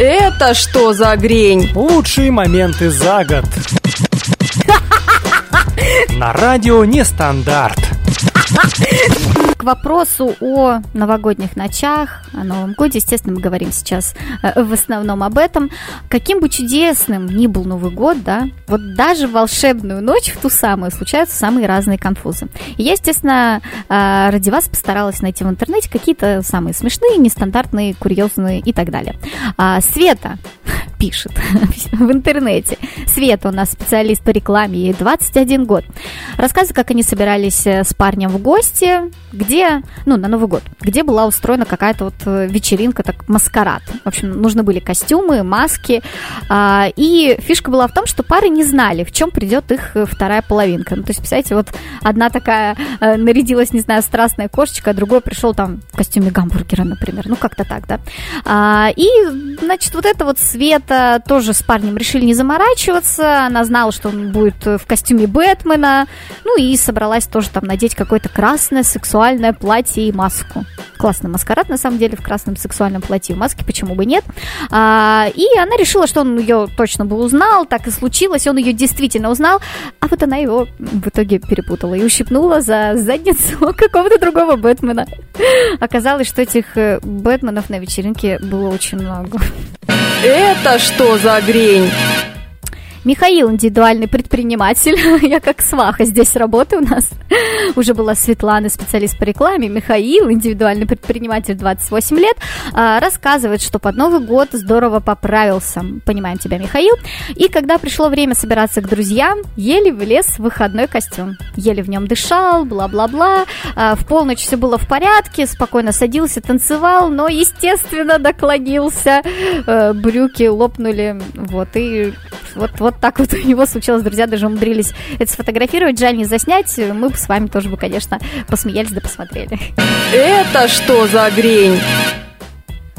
Это что за грень? Лучшие моменты за год. На радио Нестандарт. К вопросу о новогодних ночах, о Новом Годе, естественно, мы говорим сейчас э, в основном об этом. Каким бы чудесным ни был Новый год, да, вот даже в волшебную ночь, в ту самую, случаются самые разные конфузы. И я, естественно, э, ради вас постаралась найти в интернете какие-то самые смешные, нестандартные, курьезные и так далее. А, Света пишет в интернете. Света у нас специалист по рекламе, ей 21 год. Рассказывает, как они собирались э, с парнем в гости, где, ну, на Новый год, где была устроена какая-то вот э, вечеринка, так, маскарад. В общем, нужны были костюмы, маски. А, и фишка была в том, что пары не знали, в чем придет их э, вторая половинка. Ну, то есть, представляете, вот одна такая нарядилась, не знаю, страстная кошечка, а другой пришел там в костюме гамбургера, например. Ну, как-то так, да. А, и, значит, вот это вот Свет это тоже с парнем решили не заморачиваться. Она знала, что он будет в костюме Бэтмена. Ну и собралась тоже там надеть какое-то красное сексуальное платье и маску. Классный маскарад, на самом деле, в красном сексуальном платье и маске, почему бы нет. А, и она решила, что он ее точно бы узнал, так и случилось, он ее действительно узнал, а вот она его в итоге перепутала и ущипнула за задницу какого-то другого Бэтмена. Оказалось, что этих э, Бэтменов на вечеринке было очень много. Это что за грень? Михаил индивидуальный предприниматель. Я как сваха здесь работаю у нас. Уже была Светлана, специалист по рекламе. Михаил, индивидуальный предприниматель, 28 лет, а, рассказывает, что под Новый год здорово поправился. Понимаем тебя, Михаил. И когда пришло время собираться к друзьям, еле влез в выходной костюм. Еле в нем дышал, бла-бла-бла. А, в полночь все было в порядке, спокойно садился, танцевал, но, естественно, доклонился. Э, брюки лопнули. Вот, и вот, вот так вот у него случилось, друзья, даже умудрились это сфотографировать, жаль не заснять, мы с вами тоже бы, конечно, посмеялись да посмотрели. Это что за грень?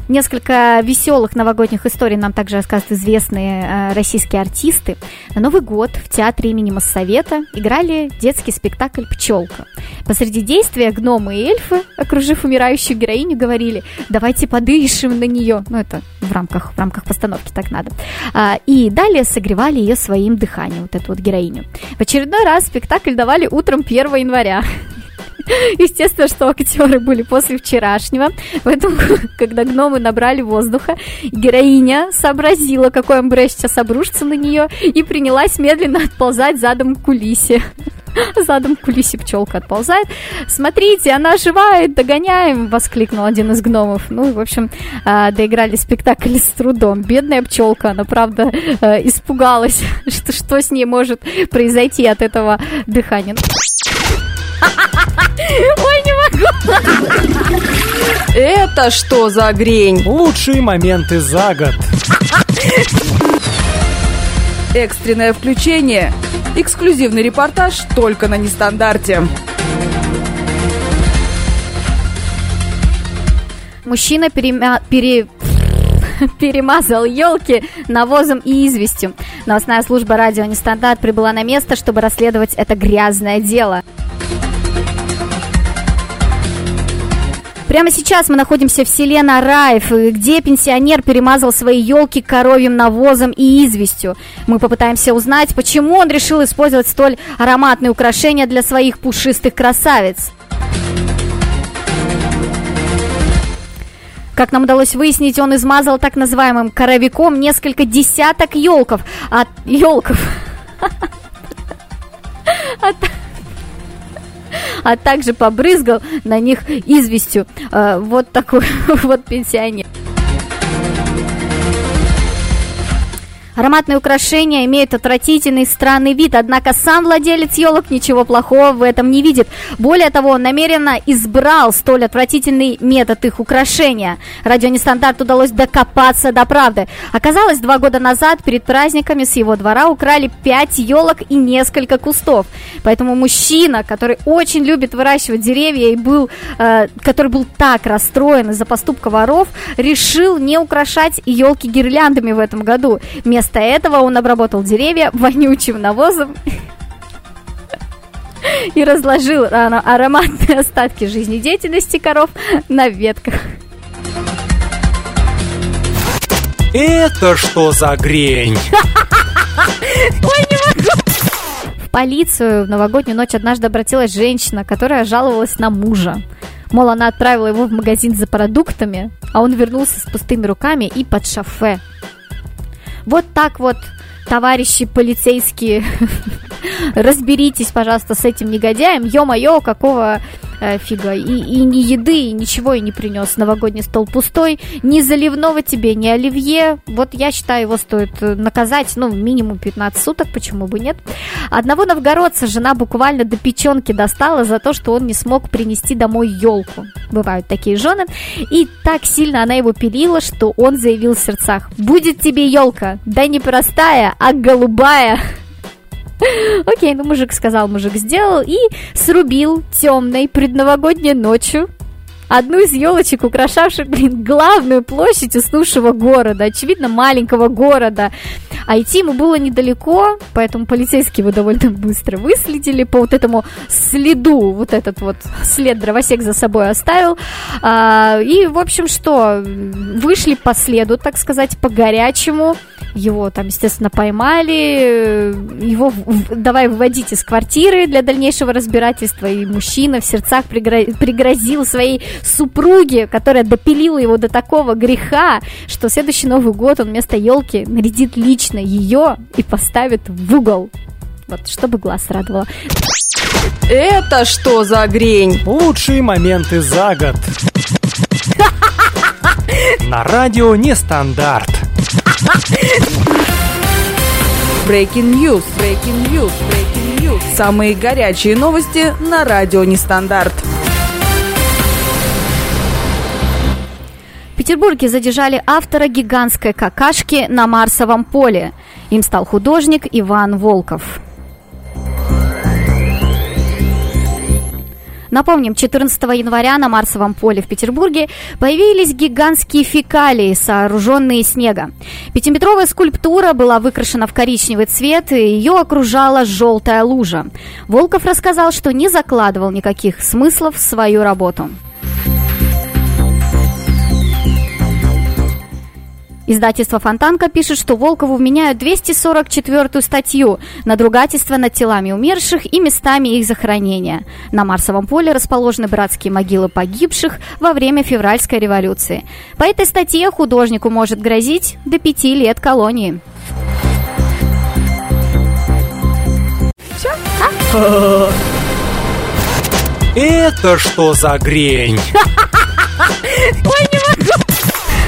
Несколько веселых новогодних историй нам также рассказывают известные э, российские артисты. На Новый год в театре имени Моссовета играли детский спектакль «Пчелка». Посреди действия гномы и эльфы, окружив умирающую героиню, говорили «давайте подышим на нее». Ну, это в рамках, в рамках постановки так надо. А, и далее согревали ее своим дыханием, вот эту вот героиню. В очередной раз спектакль давали утром 1 января. Естественно, что актеры были после вчерашнего. Поэтому, когда гномы набрали воздуха, героиня сообразила, какой амбре сейчас обрушится на нее, и принялась медленно отползать задом к кулисе. Задом к кулисе пчелка отползает. Смотрите, она оживает, догоняем, воскликнул один из гномов. Ну, в общем, а, доиграли спектакль с трудом. Бедная пчелка, она, правда, э, испугалась, что, что с ней может произойти от этого дыхания. Ой, не могу. Это что за грень? Лучшие моменты за год. Экстренное включение. Эксклюзивный репортаж только на нестандарте. Мужчина перемя... пере... перемазал елки навозом и известью. Новостная служба радио «Нестандарт» прибыла на место, чтобы расследовать это грязное дело. Прямо сейчас мы находимся в селе Нараев, где пенсионер перемазал свои елки коровьим навозом и известью. Мы попытаемся узнать, почему он решил использовать столь ароматные украшения для своих пушистых красавиц. Как нам удалось выяснить, он измазал так называемым коровиком несколько десяток елков. От елков. От а также побрызгал на них известью. Э, вот такой вот пенсионер. Ароматные украшения имеют отвратительный странный вид, однако сам владелец елок ничего плохого в этом не видит. Более того, он намеренно избрал столь отвратительный метод их украшения. Радио Нестандарт удалось докопаться до правды. Оказалось, два года назад перед праздниками с его двора украли пять елок и несколько кустов. Поэтому мужчина, который очень любит выращивать деревья и был, э, который был так расстроен из-за поступка воров, решил не украшать елки гирляндами в этом году. Вместо этого он обработал деревья вонючим навозом и разложил ароматные остатки жизнедеятельности коров на ветках. Это что за грень? В полицию в новогоднюю ночь однажды обратилась женщина, которая жаловалась на мужа. Мол, она отправила его в магазин за продуктами, а он вернулся с пустыми руками и под шофе. Вот так вот, товарищи полицейские, разберитесь, пожалуйста, с этим негодяем. Ё-моё, какого фига. И, и ни еды, и ничего и не принес. Новогодний стол пустой. Ни заливного тебе, ни оливье. Вот я считаю, его стоит э, наказать, ну, минимум 15 суток, почему бы нет. Одного новгородца жена буквально до печенки достала за то, что он не смог принести домой елку. Бывают такие жены. И так сильно она его пилила, что он заявил в сердцах. Будет тебе елка, да не простая, а голубая. Окей, ну мужик сказал, мужик сделал и срубил темной предновогодней ночью одну из елочек, украшавших, блин, главную площадь уснувшего города, очевидно, маленького города. А идти ему было недалеко, поэтому полицейские его довольно быстро выследили по вот этому следу, вот этот вот след дровосек за собой оставил. А, и, в общем, что, вышли по следу, так сказать, по горячему, его там, естественно, поймали, его давай выводить из квартиры для дальнейшего разбирательства, и мужчина в сердцах пригрозил своей супруге, которая допилила его до такого греха, что следующий Новый год он вместо елки нарядит лично ее и поставит в угол. Вот, чтобы глаз радовало. Это что за грень? Лучшие моменты за год. На радио Нестандарт. Breaking News, Breaking News, Breaking News. Самые горячие новости на радио Нестандарт. Петербурге задержали автора гигантской какашки на Марсовом поле. Им стал художник Иван Волков. Напомним, 14 января на Марсовом поле в Петербурге появились гигантские фекалии, сооруженные из снега. Пятиметровая скульптура была выкрашена в коричневый цвет, и ее окружала желтая лужа. Волков рассказал, что не закладывал никаких смыслов в свою работу. Издательство «Фонтанка» пишет, что Волкову вменяют 244-ю статью «Надругательство над телами умерших и местами их захоронения». На Марсовом поле расположены братские могилы погибших во время февральской революции. По этой статье художнику может грозить до пяти лет колонии. Все? Это что за грень? Ой!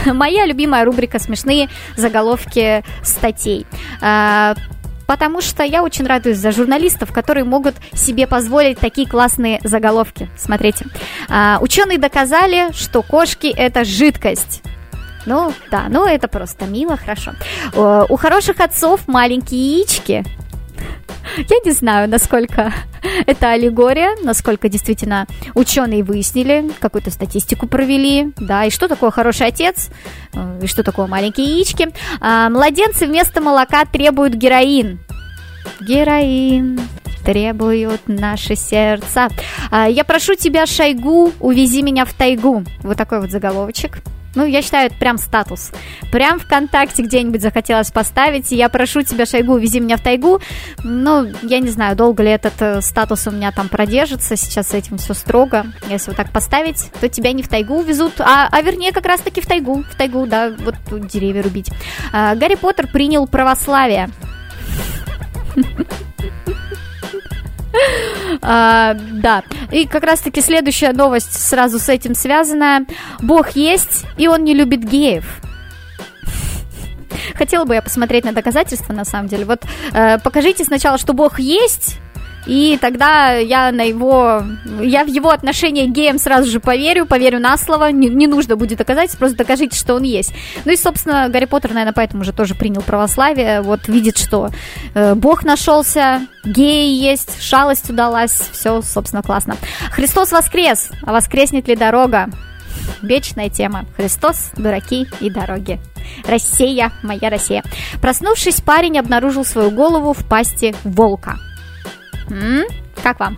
Моя любимая рубрика «Смешные заголовки статей». А, потому что я очень радуюсь за журналистов, которые могут себе позволить такие классные заголовки. Смотрите. А, ученые доказали, что кошки – это жидкость. Ну, да, ну это просто мило, хорошо. У хороших отцов маленькие яички, я не знаю, насколько это аллегория, насколько действительно ученые выяснили, какую-то статистику провели, да, и что такое хороший отец, э, и что такое маленькие яички. А, младенцы вместо молока требуют героин. Героин требуют наши сердца. А, я прошу тебя, Шойгу, увези меня в тайгу. Вот такой вот заголовочек. Ну, я считаю, это прям статус. Прям ВКонтакте где-нибудь захотелось поставить. Я прошу тебя, Шойгу, вези меня в тайгу. Ну, я не знаю, долго ли этот э, статус у меня там продержится. Сейчас с этим все строго. Если вот так поставить, то тебя не в тайгу везут, а, а вернее, как раз-таки в тайгу. В тайгу, да, вот деревья рубить. А, Гарри Поттер принял православие. А, да, и как раз-таки следующая новость сразу с этим связана. Бог есть, и он не любит геев. Хотела бы я посмотреть на доказательства, на самом деле. Вот э, покажите сначала, что Бог есть, и тогда я на его, я в его отношение к геям сразу же поверю, поверю на слово, не, не нужно будет доказать, просто докажите, что он есть. Ну и, собственно, Гарри Поттер, наверное, поэтому уже тоже принял православие, вот видит, что э, Бог нашелся, геи есть, шалость удалась, все, собственно, классно. Христос воскрес, а воскреснет ли дорога? Вечная тема. Христос, дураки и дороги. Россия, моя Россия. Проснувшись, парень обнаружил свою голову в пасти волка. М? Как вам?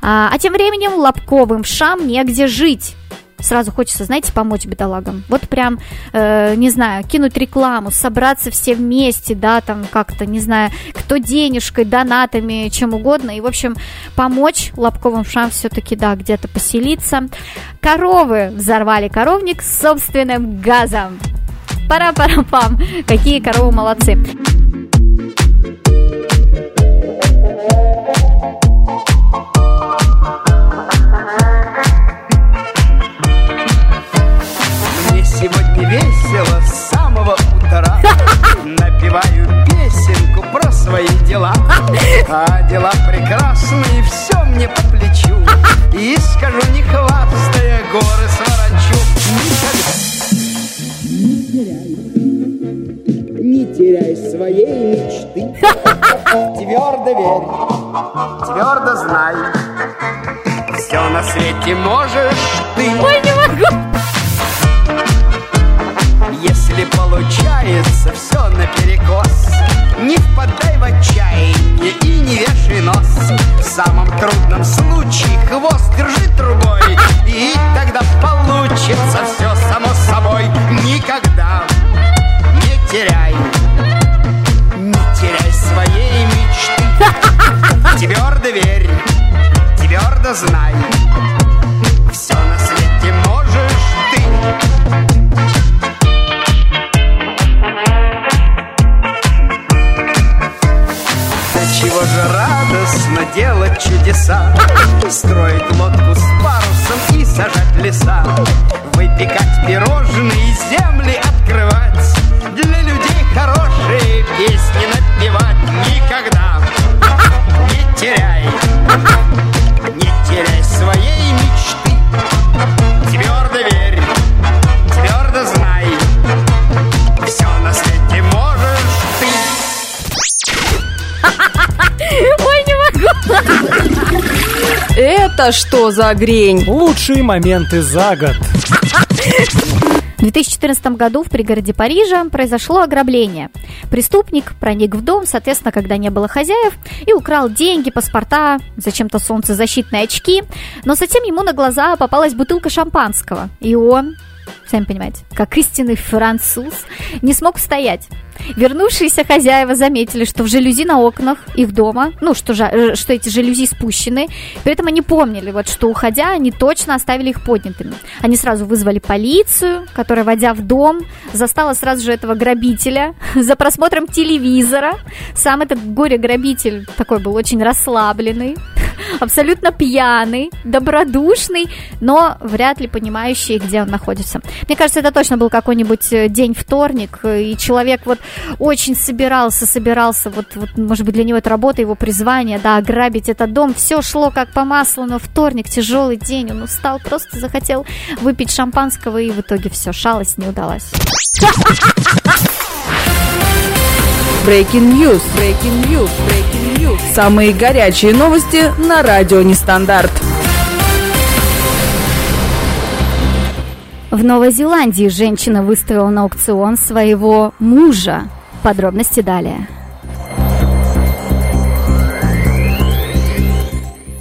А, а тем временем лобковым шам негде жить. сразу хочется, знаете, помочь бедолагам. Вот прям, э, не знаю, кинуть рекламу, собраться все вместе, да, там как-то, не знаю, кто денежкой, донатами, чем угодно. И, в общем, помочь лобковым шам все-таки, да, где-то поселиться. Коровы взорвали коровник собственным газом. Пара-пара-пам. Какие коровы молодцы. Твердо знай. Все на свете можешь Это что за грень? Лучшие моменты за год. В 2014 году в пригороде Парижа произошло ограбление. Преступник проник в дом, соответственно, когда не было хозяев, и украл деньги, паспорта, зачем-то солнцезащитные очки. Но затем ему на глаза попалась бутылка шампанского, и он, сами понимаете, как истинный француз, не смог стоять. Вернувшиеся хозяева заметили, что в жалюзи на окнах их дома, ну, что, жа- э, что эти жалюзи спущены, при этом они помнили, вот, что уходя, они точно оставили их поднятыми. Они сразу вызвали полицию, которая, войдя в дом, застала сразу же этого грабителя за просмотром телевизора. Сам этот горе-грабитель такой был очень расслабленный, абсолютно пьяный, добродушный, но вряд ли понимающий, где он находится. Мне кажется, это точно был какой-нибудь э, день вторник, э, и человек вот очень собирался, собирался, вот, вот, может быть, для него это работа, его призвание, да, ограбить этот дом. Все шло как по маслу, но вторник, тяжелый день, он устал, просто захотел выпить шампанского, и в итоге все, шалость не удалась. Breaking News, Breaking News, Breaking News. Самые горячие новости на радио Нестандарт. В Новой Зеландии женщина выставила на аукцион своего мужа. Подробности далее.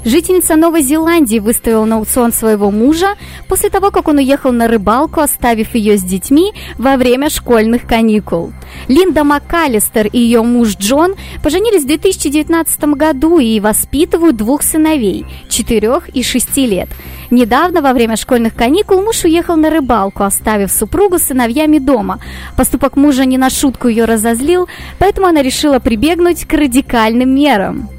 Жительница Новой Зеландии выставила на аукцион своего мужа после того, как он уехал на рыбалку, оставив ее с детьми во время школьных каникул. Линда МакКаллистер и ее муж Джон поженились в 2019 году и воспитывают двух сыновей – 4 и 6 лет. Недавно, во время школьных каникул, муж уехал на рыбалку, оставив супругу с сыновьями дома. Поступок мужа не на шутку ее разозлил, поэтому она решила прибегнуть к радикальным мерам.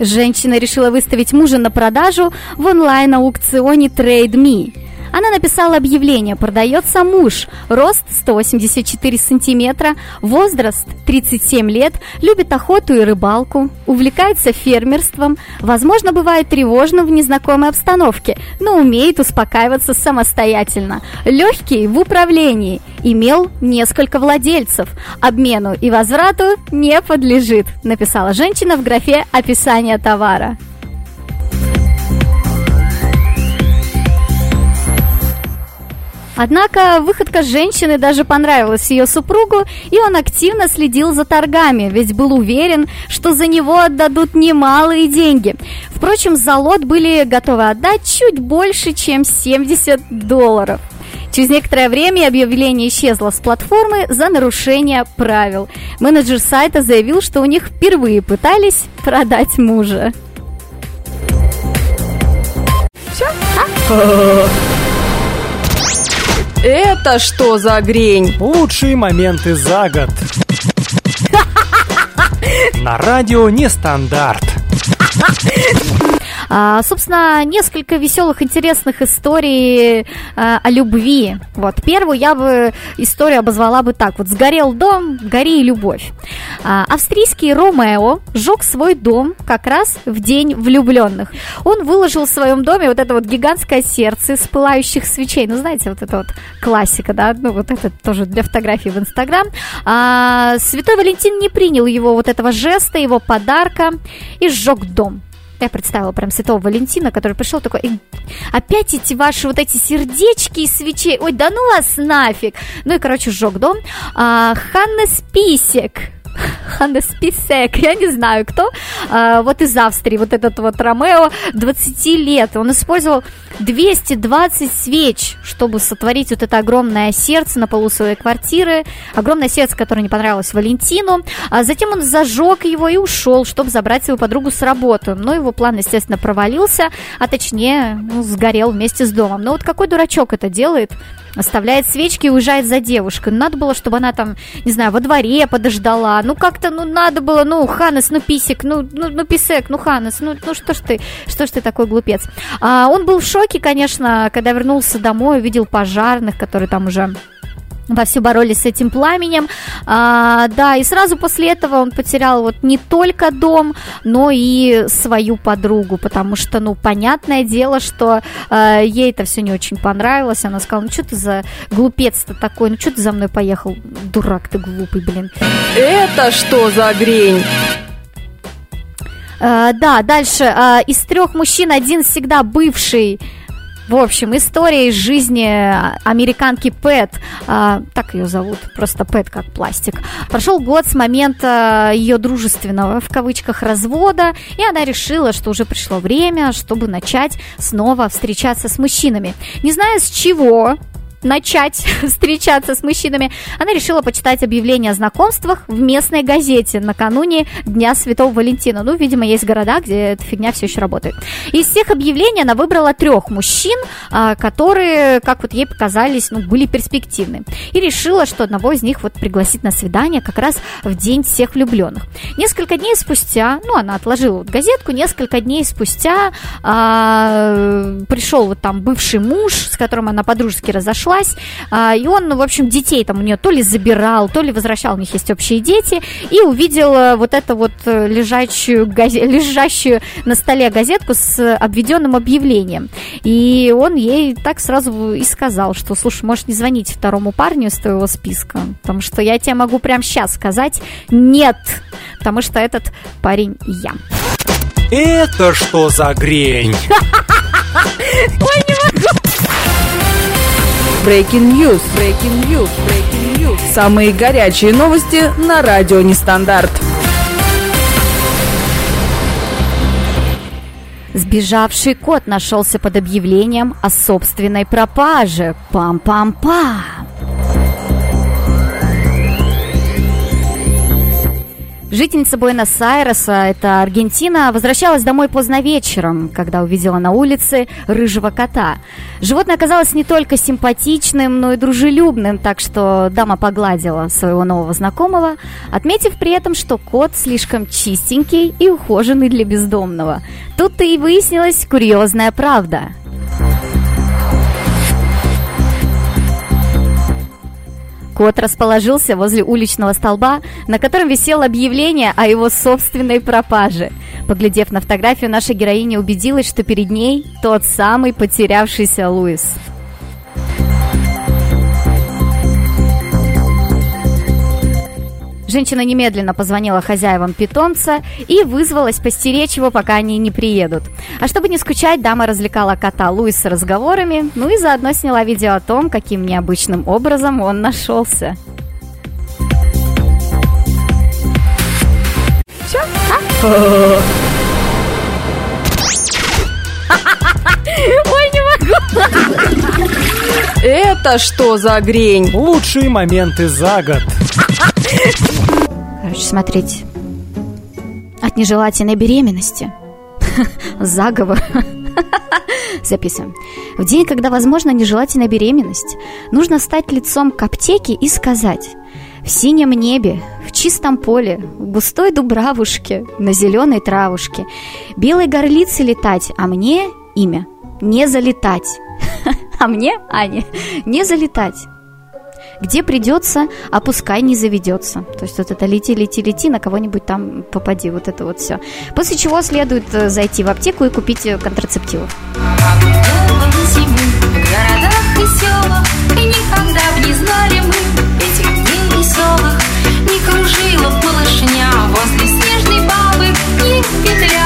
Женщина решила выставить мужа на продажу в онлайн-аукционе TradeMe. Она написала объявление, продается муж, рост 184 сантиметра, возраст 37 лет, любит охоту и рыбалку, увлекается фермерством, возможно, бывает тревожным в незнакомой обстановке, но умеет успокаиваться самостоятельно, легкий в управлении, имел несколько владельцев, обмену и возврату не подлежит, написала женщина в графе описания товара. Однако выходка женщины даже понравилась ее супругу, и он активно следил за торгами, ведь был уверен, что за него отдадут немалые деньги. Впрочем, за лот были готовы отдать чуть больше, чем 70 долларов. Через некоторое время объявление исчезло с платформы за нарушение правил. Менеджер сайта заявил, что у них впервые пытались продать мужа. Все? Это что за грень? Лучшие моменты за год. На радио Нестандарт. А, собственно, несколько веселых, интересных историй а, о любви. Вот первую я бы историю обозвала бы так: вот сгорел дом, гори и любовь. А, австрийский Ромео сжег свой дом как раз в день влюбленных. Он выложил в своем доме вот это вот гигантское сердце из пылающих свечей. Ну, знаете, вот это вот классика, да, ну вот это тоже для фотографий в Инстаграм. А, Святой Валентин не принял его вот этого жеста, его подарка и сжег дом. Я представила прям Святого Валентина, который пришел такой, опять эти ваши вот эти сердечки из свечей, ой, да ну вас нафиг. Ну и, короче, сжег дом. А, Ханнес Писек, Ханнес Писек, я не знаю кто, а, вот из Австрии, вот этот вот Ромео, 20 лет, он использовал 220 свеч, чтобы сотворить вот это огромное сердце на полу своей квартиры, огромное сердце, которое не понравилось Валентину, а затем он зажег его и ушел, чтобы забрать свою подругу с работы, но его план, естественно, провалился, а точнее, ну, сгорел вместе с домом. Но вот какой дурачок это делает? Оставляет свечки и уезжает за девушкой. Ну, надо было, чтобы она там, не знаю, во дворе подождала. Ну, как-то, ну, надо было, ну, Ханес, ну, писик, ну, ну, ну писек, ну, Ханес, ну, ну, что ж ты, что ж ты такой глупец. А, он был в шоке, конечно, когда вернулся домой, увидел пожарных, которые там уже вовсю боролись с этим пламенем. А, да, и сразу после этого он потерял вот не только дом, но и свою подругу, потому что, ну, понятное дело, что а, ей это все не очень понравилось. Она сказала, ну, что ты за глупец-то такой, ну, что ты за мной поехал? Дурак ты глупый, блин. Это что за грень? А, да, дальше. А, из трех мужчин один всегда бывший в общем, история из жизни американки Пэт, э, так ее зовут, просто Пэт как пластик. Прошел год с момента ее дружественного, в кавычках, развода, и она решила, что уже пришло время, чтобы начать снова встречаться с мужчинами. Не знаю с чего, начать встречаться с мужчинами, она решила почитать объявление о знакомствах в местной газете накануне Дня Святого Валентина. Ну, видимо, есть города, где эта фигня все еще работает. Из всех объявлений она выбрала трех мужчин, а, которые, как вот ей показались, ну, были перспективны. И решила, что одного из них вот пригласит на свидание как раз в день всех влюбленных. Несколько дней спустя, ну, она отложила вот газетку, несколько дней спустя а, пришел вот там бывший муж, с которым она подружески разошлась, развелась, а, и он, ну, в общем, детей там у нее то ли забирал, то ли возвращал, у них есть общие дети, и увидел э, вот эту вот э, лежащую, газе... лежащую на столе газетку с обведенным объявлением. И он ей так сразу и сказал, что, слушай, можешь не звонить второму парню из твоего списка, потому что я тебе могу прямо сейчас сказать нет, потому что этот парень я. Это что за грень? Ой, не могу. Breaking News. Breaking News. Breaking News. Самые горячие новости на радио Нестандарт. Сбежавший кот нашелся под объявлением о собственной пропаже. Пам-пам-пам. Жительница Буэнос-Айреса, это Аргентина, возвращалась домой поздно вечером, когда увидела на улице рыжего кота. Животное оказалось не только симпатичным, но и дружелюбным, так что дама погладила своего нового знакомого, отметив при этом, что кот слишком чистенький и ухоженный для бездомного. Тут-то и выяснилась курьезная правда – Кот расположился возле уличного столба, на котором висело объявление о его собственной пропаже. Поглядев на фотографию, наша героиня убедилась, что перед ней тот самый потерявшийся Луис. Женщина немедленно позвонила хозяевам питомца и вызвалась постеречь его, пока они не приедут. А чтобы не скучать, дама развлекала кота Луиса разговорами, ну и заодно сняла видео о том, каким необычным образом он нашелся. Все? Ой, не могу. Это что за грень? Лучшие моменты за год. Короче, смотрите. От нежелательной беременности. Заговор. Записываем. В день, когда возможна нежелательная беременность, нужно стать лицом к аптеке и сказать в синем небе, в чистом поле, в густой дубравушке, на зеленой травушке, белой горлице летать, а мне имя не залетать. А мне, Аня, не залетать. Где придется, а пускай не заведется. То есть вот это лети, лети, лети, на кого-нибудь там попади, вот это вот все. После чего следует э, зайти в аптеку и купить э, и И Не кружила малышня Возле снежной бабы Не петляла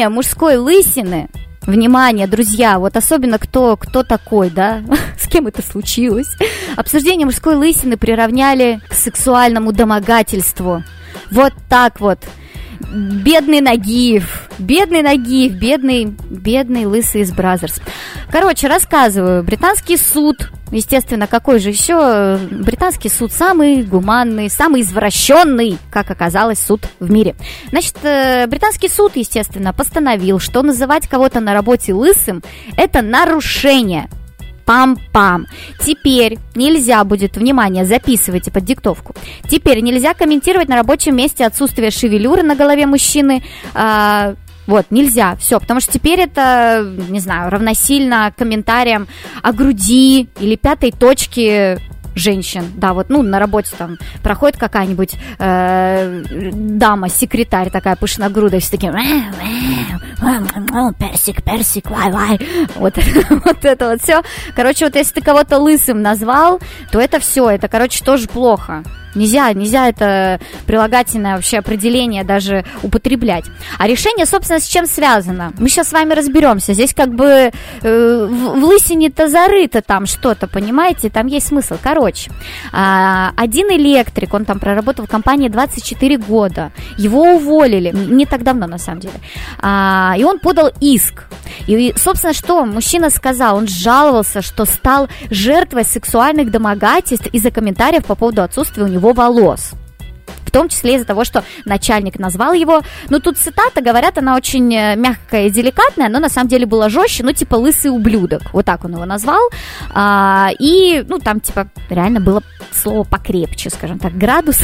Обсуждение мужской лысины. Внимание, друзья, вот особенно кто, кто такой, да, с кем это случилось. Обсуждение мужской лысины приравняли к сексуальному домогательству. Вот так вот. Бедный Нагиев, бедный Нагиев, бедный, бедный лысый из Brazzers. Короче, рассказываю. Британский суд, естественно, какой же еще? Британский суд самый гуманный, самый извращенный, как оказалось, суд в мире. Значит, э, британский суд, естественно, постановил, что называть кого-то на работе лысым – это нарушение. Пам-пам. Теперь нельзя будет, внимание, записывайте под диктовку. Теперь нельзя комментировать на рабочем месте отсутствие шевелюры на голове мужчины. а, вот, нельзя, все, потому что теперь это, не знаю, равносильно комментариям о груди или пятой точке женщин, да, вот, ну, на работе там проходит какая-нибудь э, дама, секретарь такая пышногрудая, все такие, персик, персик, вай, вай, вот, вот это вот все. Короче, вот если ты кого-то лысым назвал, то это все, это, короче, тоже плохо. Нельзя, нельзя это прилагательное вообще определение даже употреблять. А решение, собственно, с чем связано? Мы сейчас с вами разберемся. Здесь как бы э, в, в лысине-то зарыто там что-то, понимаете? Там есть смысл. Короче, а, один электрик, он там проработал в компании 24 года. Его уволили, не так давно на самом деле. А, и он подал иск. И, собственно, что мужчина сказал? Он жаловался, что стал жертвой сексуальных домогательств из-за комментариев по поводу отсутствия у него волос. В том числе из-за того, что начальник назвал его, ну тут цитата, говорят, она очень э, мягкая и деликатная, но на самом деле была жестче, ну типа лысый ублюдок, вот так он его назвал, а, и ну там типа реально было слово покрепче, скажем так, градус,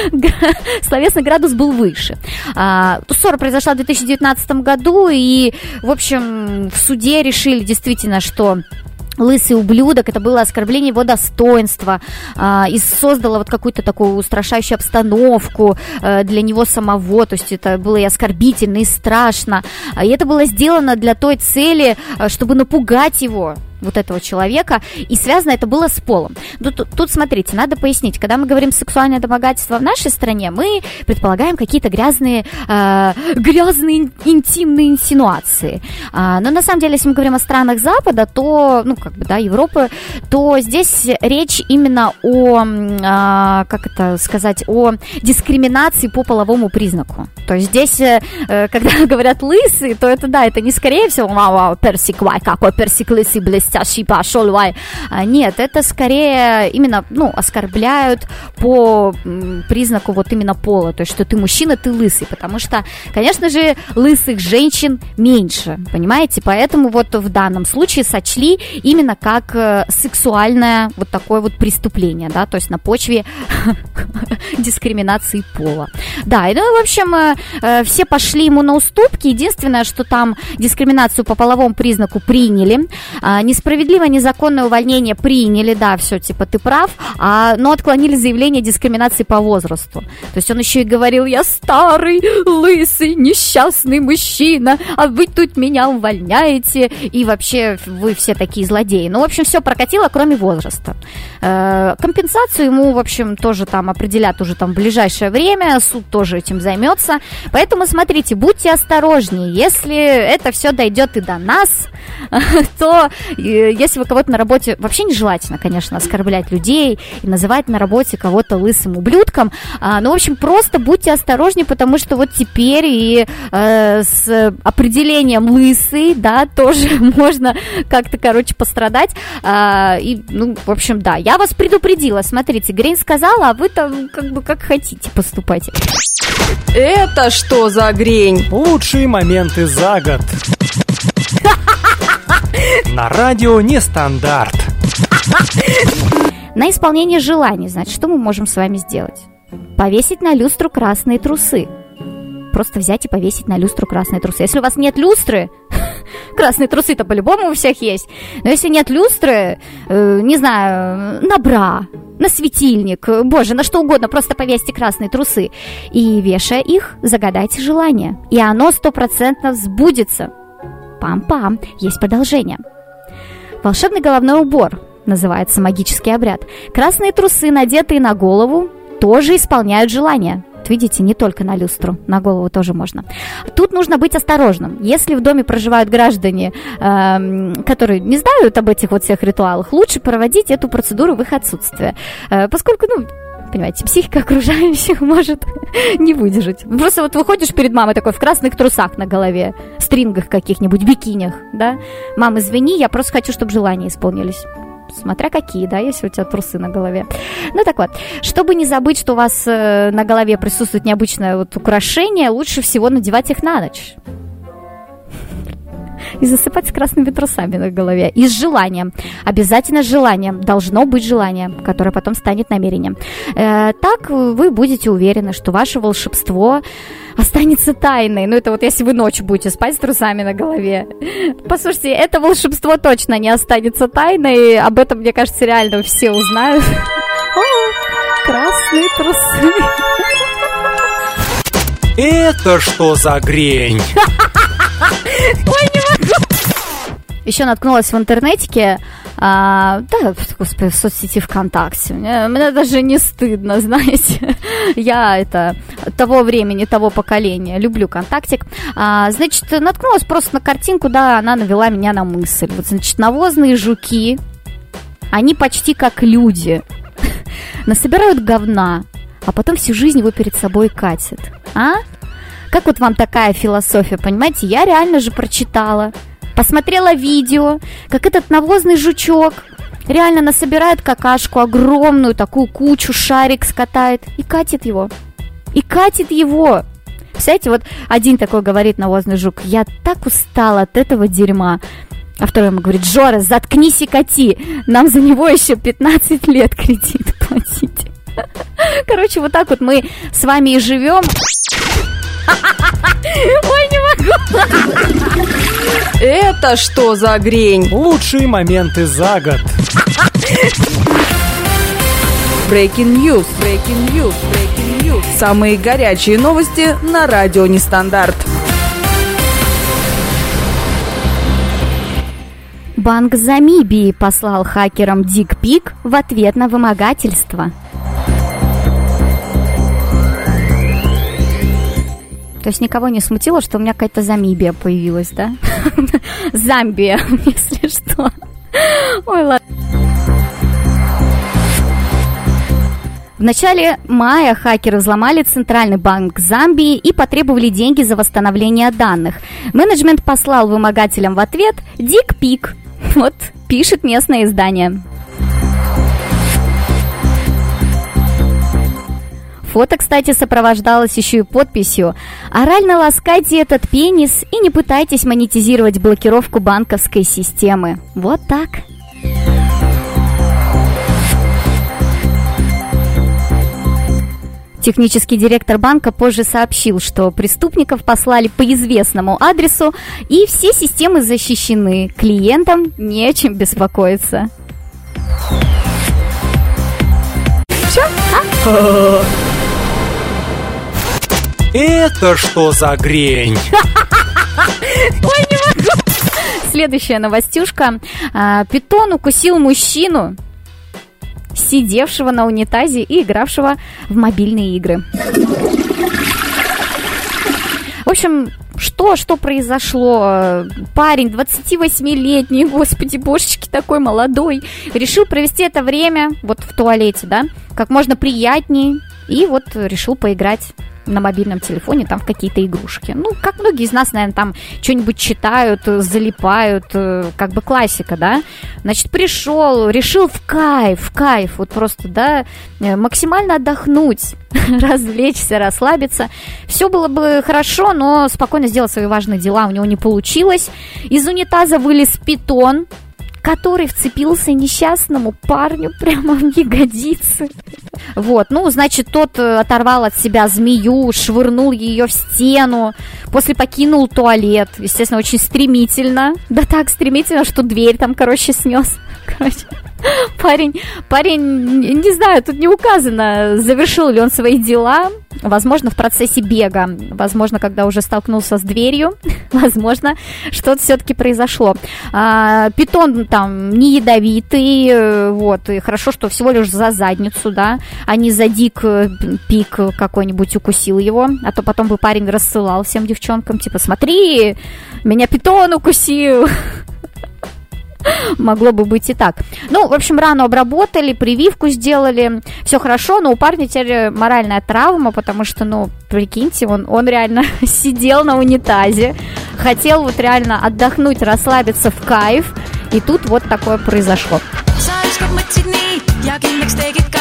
словесный градус был выше. А, ссора произошла в 2019 году, и в общем в суде решили действительно, что лысый ублюдок, это было оскорбление его достоинства, э, и создало вот какую-то такую устрашающую обстановку э, для него самого, то есть это было и оскорбительно, и страшно, и это было сделано для той цели, э, чтобы напугать его, вот этого человека, и связано это было с полом. Тут, тут, тут смотрите, надо пояснить, когда мы говорим сексуальное домогательство в нашей стране, мы предполагаем какие-то грязные, э, грязные интимные инсинуации. А, но на самом деле, если мы говорим о странах Запада, то, ну, как бы, да, Европы, то здесь речь именно о, э, как это сказать, о дискриминации по половому признаку. То есть здесь, э, когда говорят лысый, то это, да, это не скорее всего, вау, вау, персик, вай, какой персик лысый, блестящий, блестящий пошел, вай. Нет, это скорее именно, ну, оскорбляют по признаку вот именно пола, то есть, что ты мужчина, ты лысый, потому что, конечно же, лысых женщин меньше, понимаете, поэтому вот в данном случае сочли именно как э, сексуальное вот такое вот преступление, да, то есть на почве дискриминации пола. Да, и, ну, в общем, э, э, все пошли ему на уступки, единственное, что там дискриминацию по половому признаку приняли, а, не несправедливое незаконное увольнение приняли, да, все, типа, ты прав, а, но отклонили заявление дискриминации по возрасту. То есть он еще и говорил, я старый, лысый, несчастный мужчина, а вы тут меня увольняете, и вообще вы все такие злодеи. Ну, в общем, все прокатило, кроме возраста. Э, компенсацию ему, в общем, тоже там определят уже там в ближайшее время, суд тоже этим займется. Поэтому, смотрите, будьте осторожнее, если это все дойдет и до нас, то если вы кого-то на работе, вообще нежелательно, конечно, оскорблять людей и называть на работе кого-то лысым ублюдком, а, ну, в общем, просто будьте осторожнее, потому что вот теперь и э, с определением лысый, да, тоже можно как-то, короче, пострадать, а, и, ну, в общем, да, я вас предупредила, смотрите, Грейн сказала, а вы там как бы как хотите поступайте. Это что за грень? Лучшие моменты за год. На радио Нестандарт. На исполнение желаний, значит, что мы можем с вами сделать? Повесить на люстру красные трусы. Просто взять и повесить на люстру красные трусы. Если у вас нет люстры, красные трусы-то по-любому у всех есть. Но если нет люстры, э, не знаю, на бра, на светильник, боже, на что угодно, просто повесьте красные трусы. И вешая их, загадайте желание. И оно стопроцентно сбудется. Пам-пам, есть продолжение. Волшебный головной убор называется магический обряд. Красные трусы, надетые на голову, тоже исполняют желания. Видите, не только на люстру, на голову тоже можно. Тут нужно быть осторожным. Если в доме проживают граждане, э, которые не знают об этих вот всех ритуалах, лучше проводить эту процедуру в их отсутствие. Э, поскольку, ну, понимаете, психика окружающих может не выдержать. Просто вот выходишь перед мамой такой в красных трусах на голове, стрингах каких-нибудь, бикинях, да? Мам, извини, я просто хочу, чтобы желания исполнились смотря какие, да, если у тебя трусы на голове. Ну так вот, чтобы не забыть, что у вас э, на голове присутствует необычное вот украшение, лучше всего надевать их на ночь и засыпать с красными трусами на голове. И с желанием. Обязательно с желанием. Должно быть желание, которое потом станет намерением. Э, так вы будете уверены, что ваше волшебство останется тайной. Ну, это вот если вы ночью будете спать с трусами на голове. Послушайте, это волшебство точно не останется тайной. Об этом, мне кажется, реально все узнают. О, красные трусы. Это что за грень? Ой. Еще наткнулась в интернетике А, да, господи, в соцсети ВКонтакте. Мне, мне даже не стыдно, знаете. Я это того времени, того поколения. Люблю контактик. А, значит, наткнулась просто на картинку, да, она навела меня на мысль. Вот, значит, навозные жуки, они почти как люди. Насобирают говна, а потом всю жизнь его перед собой катят. А? Как вот вам такая философия, понимаете? Я реально же прочитала, посмотрела видео, как этот навозный жучок реально насобирает какашку, огромную такую кучу, шарик скатает и катит его. И катит его. Представляете, вот один такой говорит навозный жук, я так устал от этого дерьма. А второй ему говорит, Жора, заткнись и кати, нам за него еще 15 лет кредит платить. Короче, вот так вот мы с вами и живем. Ой, не. Это что за грень? Лучшие моменты за год. Breaking News, Breaking News, Breaking News. Самые горячие новости на радио Нестандарт. Банк Замибии послал хакерам дикпик в ответ на вымогательство. То есть никого не смутило, что у меня какая-то Замибия появилась, да? Замбия, если что. Ой, ладно. В начале мая хакеры взломали Центральный банк Замбии и потребовали деньги за восстановление данных. Менеджмент послал вымогателям в ответ дик-пик. Вот пишет местное издание. Фото, кстати, сопровождалось еще и подписью «Орально ласкайте этот пенис и не пытайтесь монетизировать блокировку банковской системы». Вот так. Технический директор банка позже сообщил, что преступников послали по известному адресу, и все системы защищены. Клиентам не о чем беспокоиться. Это что за грень? Следующая новостюшка. А, Питон укусил мужчину, сидевшего на унитазе и игравшего в мобильные игры. В общем, что, что произошло? Парень, 28-летний, господи, божечки, такой молодой, решил провести это время вот в туалете, да, как можно приятнее, и вот решил поиграть на мобильном телефоне там в какие-то игрушки. Ну, как многие из нас, наверное, там что-нибудь читают, э, залипают, э, как бы классика, да. Значит, пришел, решил в кайф, в кайф, вот просто, да, э, максимально отдохнуть, развлечься, расслабиться. Все было бы хорошо, но спокойно сделать свои важные дела у него не получилось. Из унитаза вылез питон, который вцепился несчастному парню прямо в ягодицы. Вот, ну, значит, тот э, оторвал от себя змею, швырнул ее в стену, после покинул туалет, естественно, очень стремительно, да так стремительно, что дверь там, короче, снес. Короче, парень, парень, не знаю, тут не указано, завершил ли он свои дела, возможно, в процессе бега, возможно, когда уже столкнулся с дверью, возможно, что-то все-таки произошло. А, питон там не ядовитый, э, вот, и хорошо, что всего лишь за задницу, да, а не за дик э, пик какой-нибудь укусил его, а то потом бы парень рассылал всем девчонкам, типа, смотри, меня питон укусил, Могло бы быть и так. Ну, в общем, рану обработали, прививку сделали, все хорошо, но у парня теперь моральная травма, потому что, ну, прикиньте, он, он реально сидел на унитазе, хотел вот реально отдохнуть, расслабиться в кайф, и тут вот такое произошло. tegid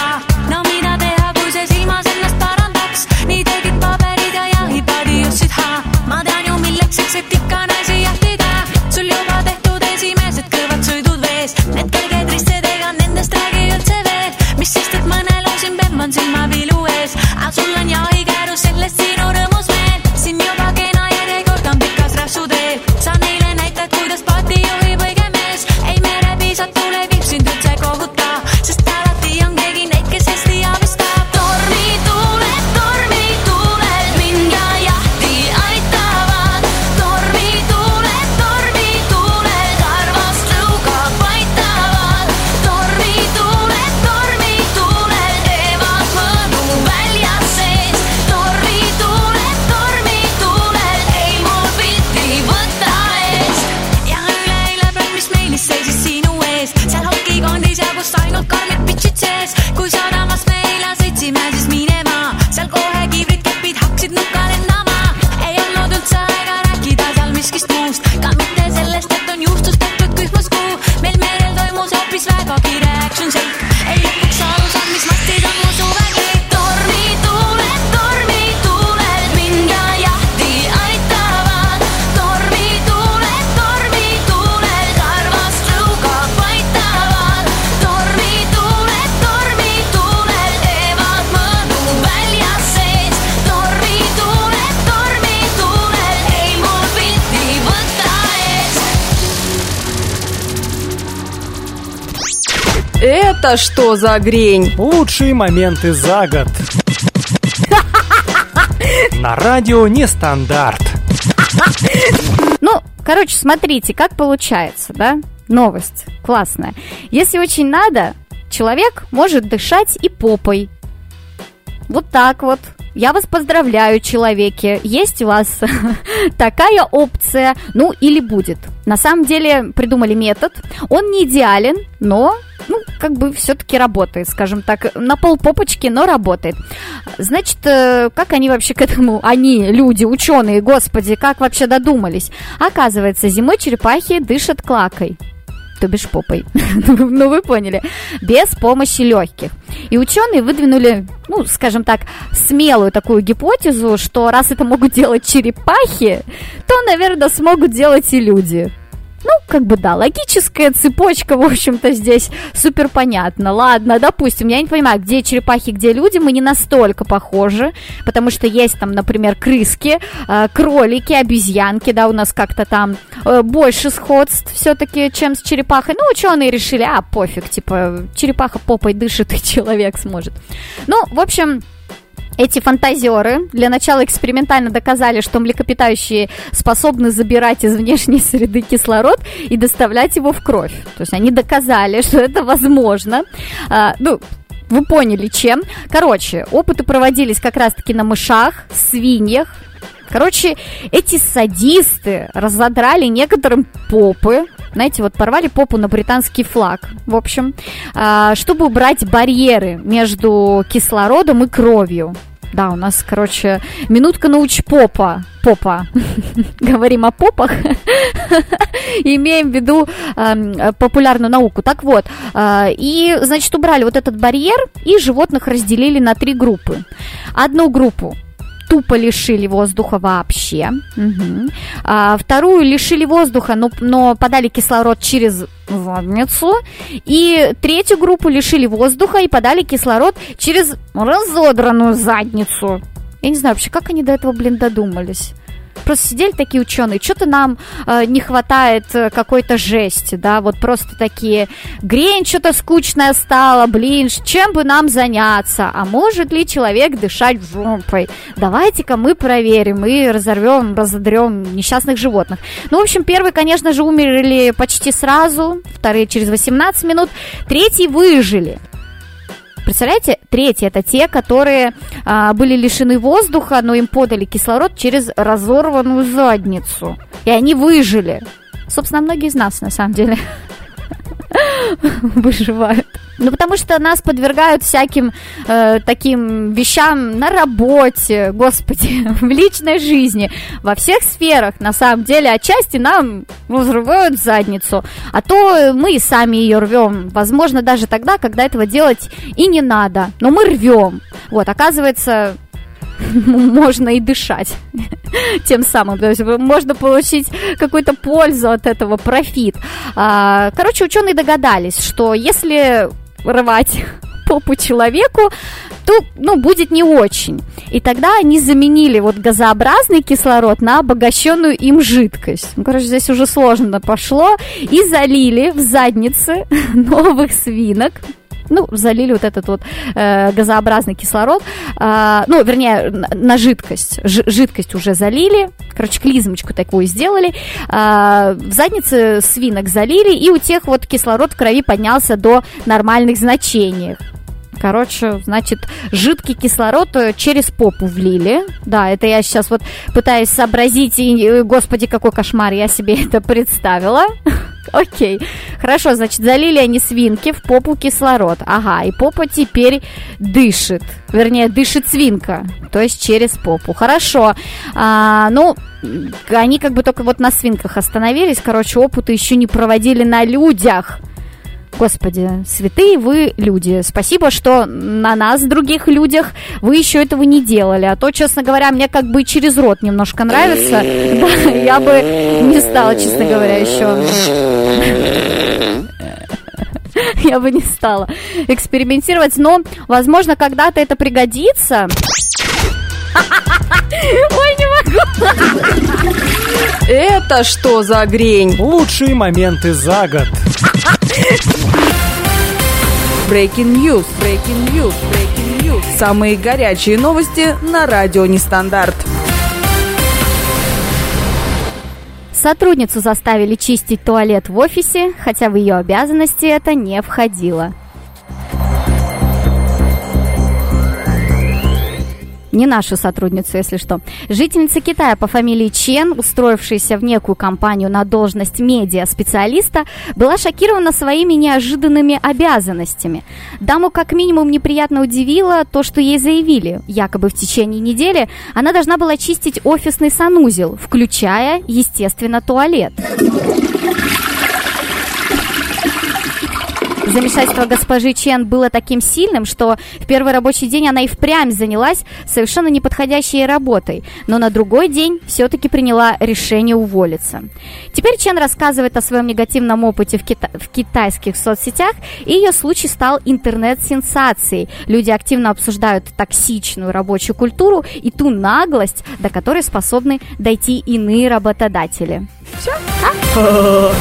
Это что за грень? Лучшие моменты за год. На радио Нестандарт. Ну, короче, смотрите, как получается, да? Новость классная. Если очень надо, человек может дышать и попой. Вот так вот. Я вас поздравляю, человеки. Есть у вас такая опция, ну или будет. На самом деле придумали метод. Он не идеален, но ну, как бы все-таки работает, скажем так, на пол попочки, но работает. Значит, э, как они вообще к этому, они, люди, ученые, господи, как вообще додумались? Оказывается, зимой черепахи дышат клакой то бишь попой. ну, вы поняли. Без помощи легких. И ученые выдвинули, ну, скажем так, смелую такую гипотезу, что раз это могут делать черепахи, то, наверное, смогут делать и люди. Ну, как бы да, логическая цепочка, в общем-то, здесь супер понятна. Ладно, допустим, я не понимаю, где черепахи, где люди, мы не настолько похожи, потому что есть там, например, крыски, э, кролики, обезьянки, да, у нас как-то там э, больше сходств все-таки, чем с черепахой. Ну, ученые решили, а, пофиг, типа, черепаха попой дышит, и человек сможет. Ну, в общем, эти фантазеры для начала экспериментально доказали, что млекопитающие способны забирать из внешней среды кислород и доставлять его в кровь. То есть они доказали, что это возможно. А, ну, вы поняли, чем. Короче, опыты проводились как раз-таки на мышах, свиньях, Короче, эти садисты разодрали некоторым попы, знаете, вот порвали попу на британский флаг, в общем, а, чтобы убрать барьеры между кислородом и кровью. Да, у нас, короче, минутка науч попа. Попа. Говорим о попах. Имеем в виду э, популярную науку. Так вот, э, и, значит, убрали вот этот барьер и животных разделили на три группы. Одну группу тупо лишили воздуха вообще. Угу. А, вторую лишили воздуха, но, но подали кислород через задницу. И третью группу лишили воздуха и подали кислород через разодранную задницу. Я не знаю вообще, как они до этого, блин, додумались. Просто сидели такие ученые, что-то нам э, не хватает э, какой-то жести, да, вот просто такие, грень что-то скучное стало, блин, чем бы нам заняться, а может ли человек дышать жопой? Давайте-ка мы проверим и разорвем, разодрем несчастных животных. Ну, в общем, первые, конечно же, умерли почти сразу, вторые через 18 минут, третьи выжили. Представляете, третьи это те, которые а, были лишены воздуха, но им подали кислород через разорванную задницу. И они выжили. Собственно, многие из нас, на самом деле, выживают. Ну, потому что нас подвергают всяким э, таким вещам на работе, господи, в личной жизни, во всех сферах, на самом деле, отчасти нам разрывают задницу, а то мы и сами ее рвем, возможно, даже тогда, когда этого делать и не надо, но мы рвем. Вот, оказывается, можно и дышать тем самым. То есть можно получить какую-то пользу от этого, профит. А, короче, ученые догадались, что если рвать попу человеку, то, ну, будет не очень. И тогда они заменили вот газообразный кислород на обогащенную им жидкость. Ну, короче, здесь уже сложно пошло. И залили в задницы новых свинок ну, залили вот этот вот э, газообразный кислород, э, ну, вернее, на, на жидкость, Ж, жидкость уже залили, короче, клизмочку такую сделали, э, в заднице свинок залили, и у тех вот кислород в крови поднялся до нормальных значений. Короче, значит, жидкий кислород э, через попу влили. Да, это я сейчас вот пытаюсь сообразить, и, э, господи, какой кошмар, я себе это представила. Окей. Хорошо, значит, залили они свинки в попу кислород. Ага, и попа теперь дышит. Вернее, дышит свинка, то есть через попу. Хорошо. А, ну, они как бы только вот на свинках остановились. Короче, опыты еще не проводили на людях. Господи, святые вы люди. Спасибо, что на нас, других людях, вы еще этого не делали. А то, честно говоря, мне как бы через рот немножко нравится. Да, я бы не стала, честно говоря, еще. Я бы не стала экспериментировать, но, возможно, когда-то это пригодится. Ой, не могу. Это что за грень? Лучшие моменты за год. Breaking News. Breaking News. Breaking News. Самые горячие новости на радио Нестандарт. Сотрудницу заставили чистить туалет в офисе, хотя в ее обязанности это не входило. Не нашу сотрудницу, если что. Жительница Китая по фамилии Чен, устроившаяся в некую компанию на должность медиа-специалиста, была шокирована своими неожиданными обязанностями. Даму как минимум неприятно удивило то, что ей заявили. Якобы в течение недели она должна была чистить офисный санузел, включая, естественно, туалет. Замешательство госпожи Чен было таким сильным, что в первый рабочий день она и впрямь занялась совершенно неподходящей ей работой, но на другой день все-таки приняла решение уволиться. Теперь Чен рассказывает о своем негативном опыте в, кита- в китайских соцсетях, и ее случай стал интернет-сенсацией. Люди активно обсуждают токсичную рабочую культуру и ту наглость, до которой способны дойти иные работодатели. А,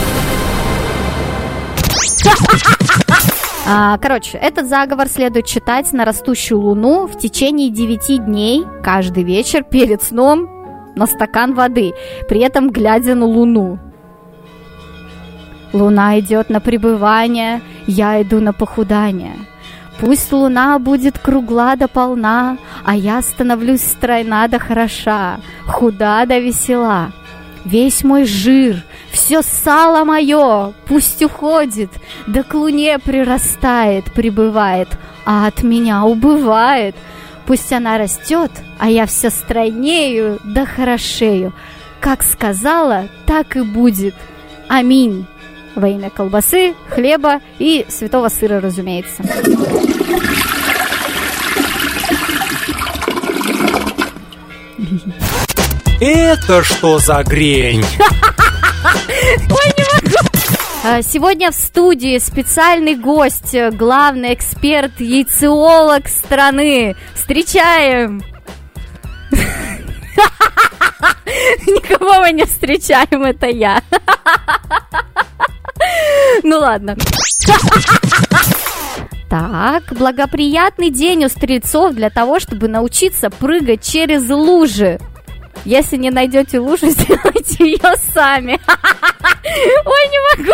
Короче, этот заговор следует читать на растущую луну в течение 9 дней каждый вечер перед сном на стакан воды, при этом глядя на луну. Луна идет на пребывание, я иду на похудание. Пусть луна будет кругла да полна, а я становлюсь стройна да хороша, худа да весела. Весь мой жир, все сало мое, пусть уходит, да к луне прирастает, прибывает, а от меня убывает. Пусть она растет, а я все стройнею да хорошею. Как сказала, так и будет. Аминь. Во имя колбасы, хлеба и святого сыра, разумеется. Это что за грень? Сегодня в студии специальный гость, главный эксперт, яйцеолог страны. Встречаем! Никого мы не встречаем, это я. Ну ладно. Так, благоприятный день у стрельцов для того, чтобы научиться прыгать через лужи. Если не найдете лужу, сделайте ее сами. Ой, не могу.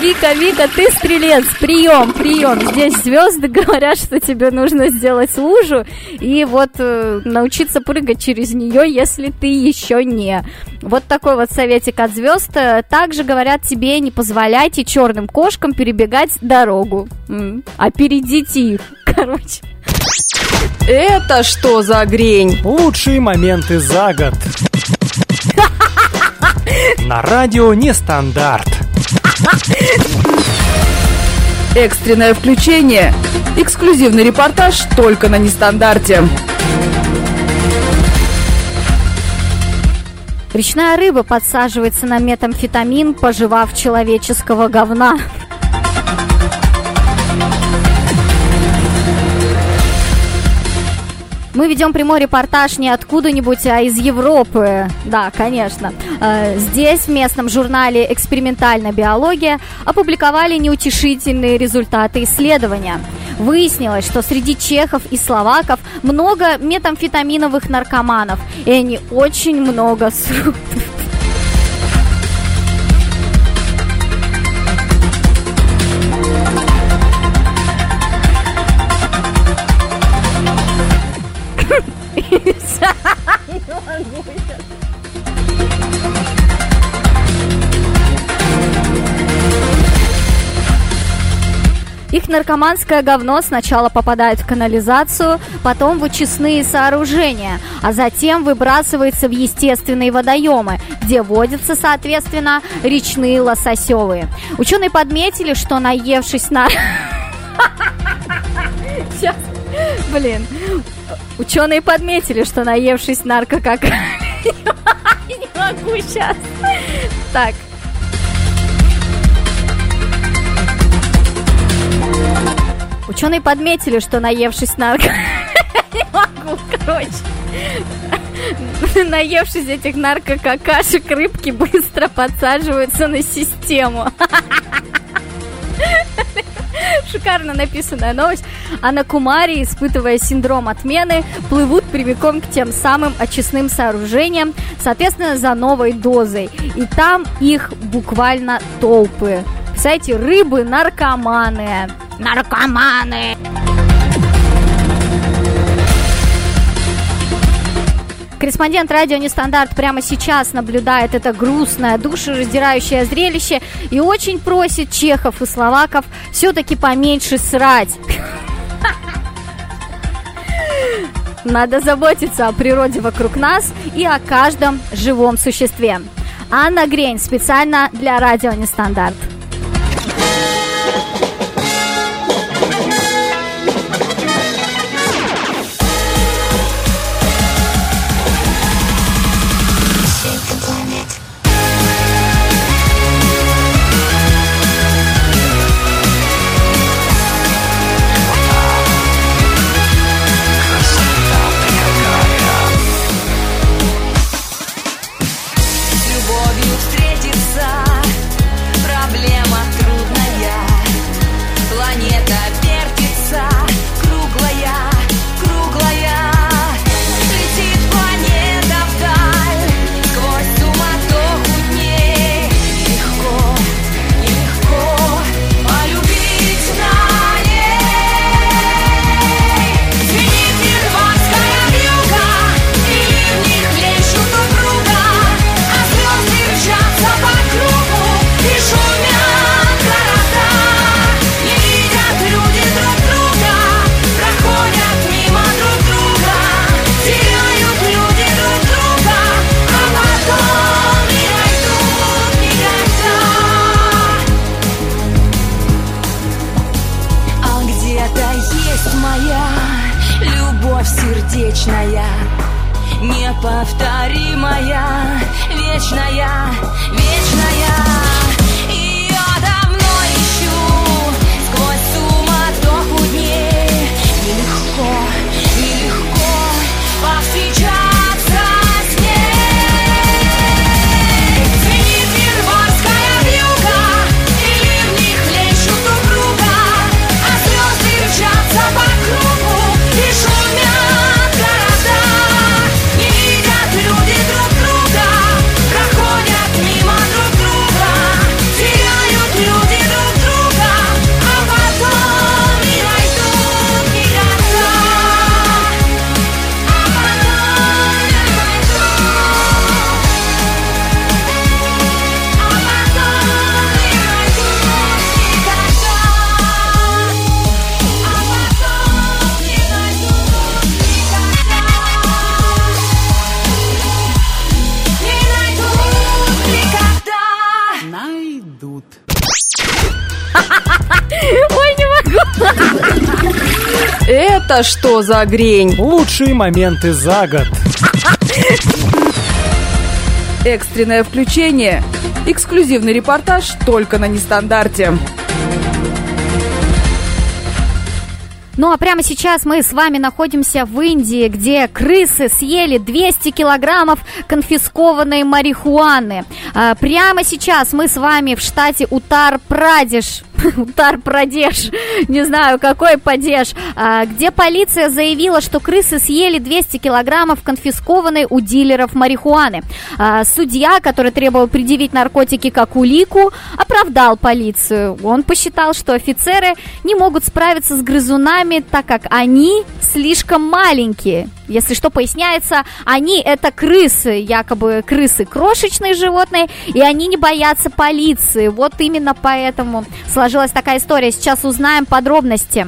Вика, Вика, ты стрелец. Прием, прием. Здесь звезды говорят, что тебе нужно сделать лужу и вот э, научиться прыгать через нее, если ты еще не. Вот такой вот советик от звезд. Э, Также говорят тебе, не позволяйте черным кошкам перебегать дорогу. М, Опередите их. Короче. Это что за грень? Лучшие моменты за год. На радио Нестандарт. Экстренное включение. Эксклюзивный репортаж только на нестандарте. Речная рыба подсаживается на метамфетамин, пожевав человеческого говна. Мы ведем прямой репортаж не откуда-нибудь, а из Европы. Да, конечно. Э, Здесь, в местном журнале «Экспериментальная биология», опубликовали неутешительные результаты исследования. Выяснилось, что среди чехов и словаков много метамфетаминовых наркоманов, и они очень много срут. Их наркоманское говно сначала попадает в канализацию, потом в очистные сооружения, а затем выбрасывается в естественные водоемы, где водятся, соответственно, речные лососевые. Ученые подметили, что наевшись на... Сейчас, блин. Ученые подметили, что наевшись наркокак... Не могу сейчас. Так, Ученые подметили, что наевшись нарко... Не могу, короче. Наевшись этих наркокакашек, рыбки быстро подсаживаются на систему. Шикарно написанная новость. А на Кумаре, испытывая синдром отмены, плывут прямиком к тем самым очистным сооружениям, соответственно, за новой дозой. И там их буквально толпы. Представляете, рыбы наркоманы. Наркоманы! Корреспондент радио Нестандарт прямо сейчас наблюдает это грустное, душераздирающее зрелище и очень просит чехов и словаков все-таки поменьше срать. Надо заботиться о природе вокруг нас и о каждом живом существе. Анна Грень специально для радио Нестандарт. Моя любовь сердечная, неповторимая, вечная, вечная. Это что за грень? Лучшие моменты за год. Экстренное включение. Эксклюзивный репортаж только на нестандарте. Ну а прямо сейчас мы с вами находимся в Индии, где крысы съели 200 килограммов конфискованной марихуаны. А, прямо сейчас мы с вами в штате Утар-Прадеш. Утар-Прадеш, не знаю, какой падеж, а, где полиция заявила, что крысы съели 200 килограммов конфискованной у дилеров марихуаны. А, Судья, который требовал предъявить наркотики как улику, оправдал полицию. Он посчитал, что офицеры не могут справиться с грызунами, так как они слишком маленькие. Если что поясняется, они это крысы, якобы крысы крошечные животные, и они не боятся полиции. Вот именно поэтому сложилась такая история. Сейчас узнаем подробности.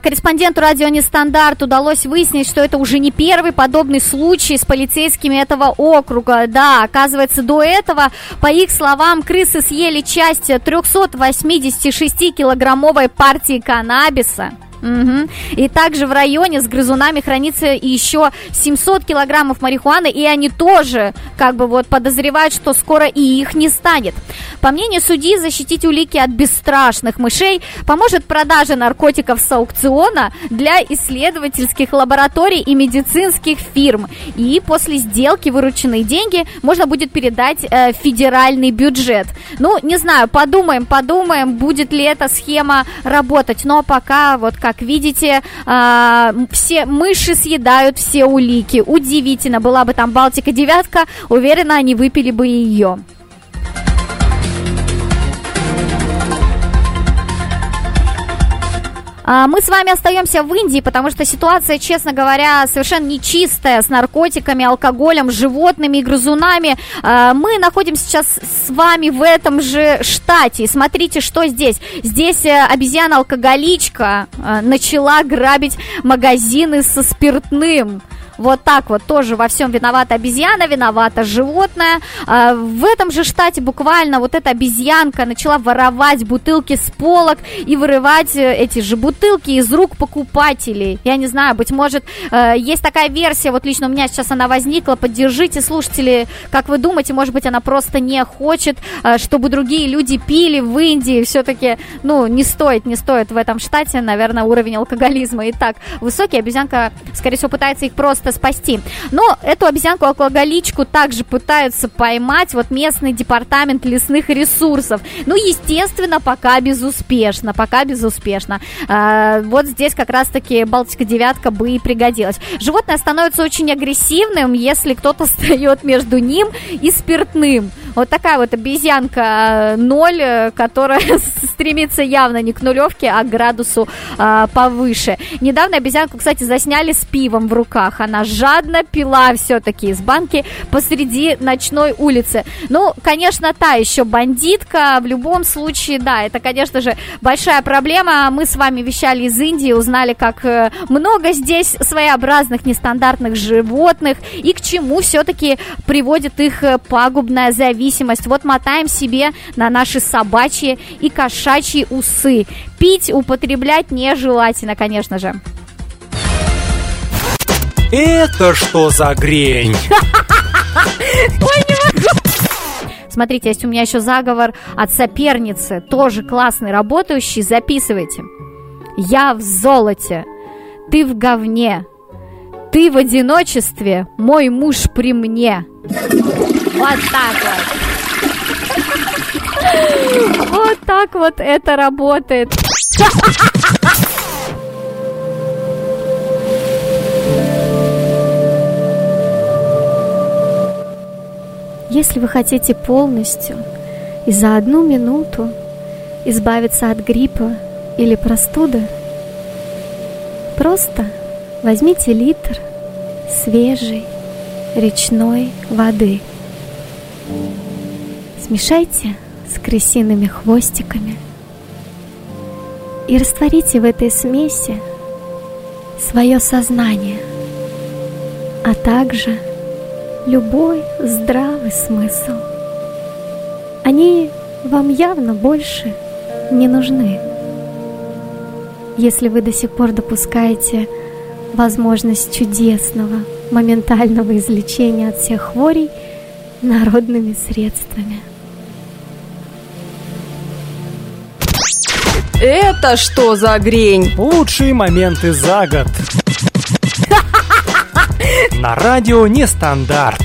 Корреспонденту радио Нестандарт удалось выяснить, что это уже не первый подобный случай с полицейскими этого округа. Да, оказывается, до этого, по их словам, крысы съели часть 386-килограммовой партии каннабиса. Мгм. И также в районе с грызунами хранится еще 700 килограммов марихуаны, и они тоже как бы вот подозревают, что скоро и их не станет. По мнению судьи, защитить улики от бесстрашных мышей поможет продажа наркотиков с аукциона для исследовательских лабораторий и медицинских фирм. И после сделки вырученные деньги можно будет передать э, федеральный бюджет. Ну, не знаю, подумаем, подумаем, будет ли эта схема работать. Но пока, вот как видите, а, все мыши съедают все улики. Удивительно, была бы там Балтика девятка, уверена, они выпили бы ее. Мы с вами остаемся в Индии, потому что ситуация, честно говоря, совершенно нечистая с наркотиками, алкоголем, животными и грызунами. А, Мы находимся сейчас с вами в этом же штате. Смотрите, что здесь. Здесь э, обезьяна-алкоголичка э, начала грабить магазины со спиртным. Вот так вот тоже во всем виновата обезьяна, виновата животное. А, В этом же штате буквально вот эта обезьянка начала воровать бутылки с полок и вырывать э, эти же бутылки из рук покупателей. Я не знаю, быть может, э, есть такая версия, вот лично у меня сейчас она возникла. Поддержите, слушатели, как вы думаете, может быть, она просто не хочет, э, чтобы другие люди пили в Индии. Все-таки, ну, не стоит, не стоит в этом штате, наверное, уровень алкоголизма и так высокий. Обезьянка, скорее всего, пытается их просто спасти. Но эту обезьянку-алкоголичку также пытаются поймать вот местный департамент лесных ресурсов. Ну, естественно, пока безуспешно, пока безуспешно. А, вот здесь как раз-таки Балтика девятка бы и пригодилась. Животное становится очень агрессивным, если кто-то встает между ним и спиртным. Вот такая вот обезьянка э, ноль, э, которая стремится явно не к нулевке, а к градусу а, повыше. Недавно обезьянку, кстати, засняли с пивом в руках. Она жадно пила все-таки из банки посреди ночной улицы. Ну, конечно, та еще бандитка. В любом случае, да, это, конечно же, большая проблема. Мы с вами вещали из Индии, узнали, как э, много здесь своеобразных нестандартных животных и к чему все-таки приводит их э, пагубная зависимость. Вот мотаем себе на наши собачьи и кошачьи усы. Пить, употреблять нежелательно, конечно же. Это что за грень? Смотрите, есть у меня еще заговор от соперницы, тоже классный, работающий, записывайте. Я в золоте, ты в говне, ты в одиночестве, мой муж при мне. Вот так вот. Вот так вот это работает. Если вы хотите полностью и за одну минуту избавиться от гриппа или простуды, просто возьмите литр свежей речной воды. Смешайте с крысиными хвостиками и растворите в этой смеси свое сознание, а также любой здравый смысл. Они вам явно больше не нужны. Если вы до сих пор допускаете возможность чудесного, моментального излечения от всех хворей народными средствами. Это что за грень? Лучшие моменты за год. На радио Нестандарт.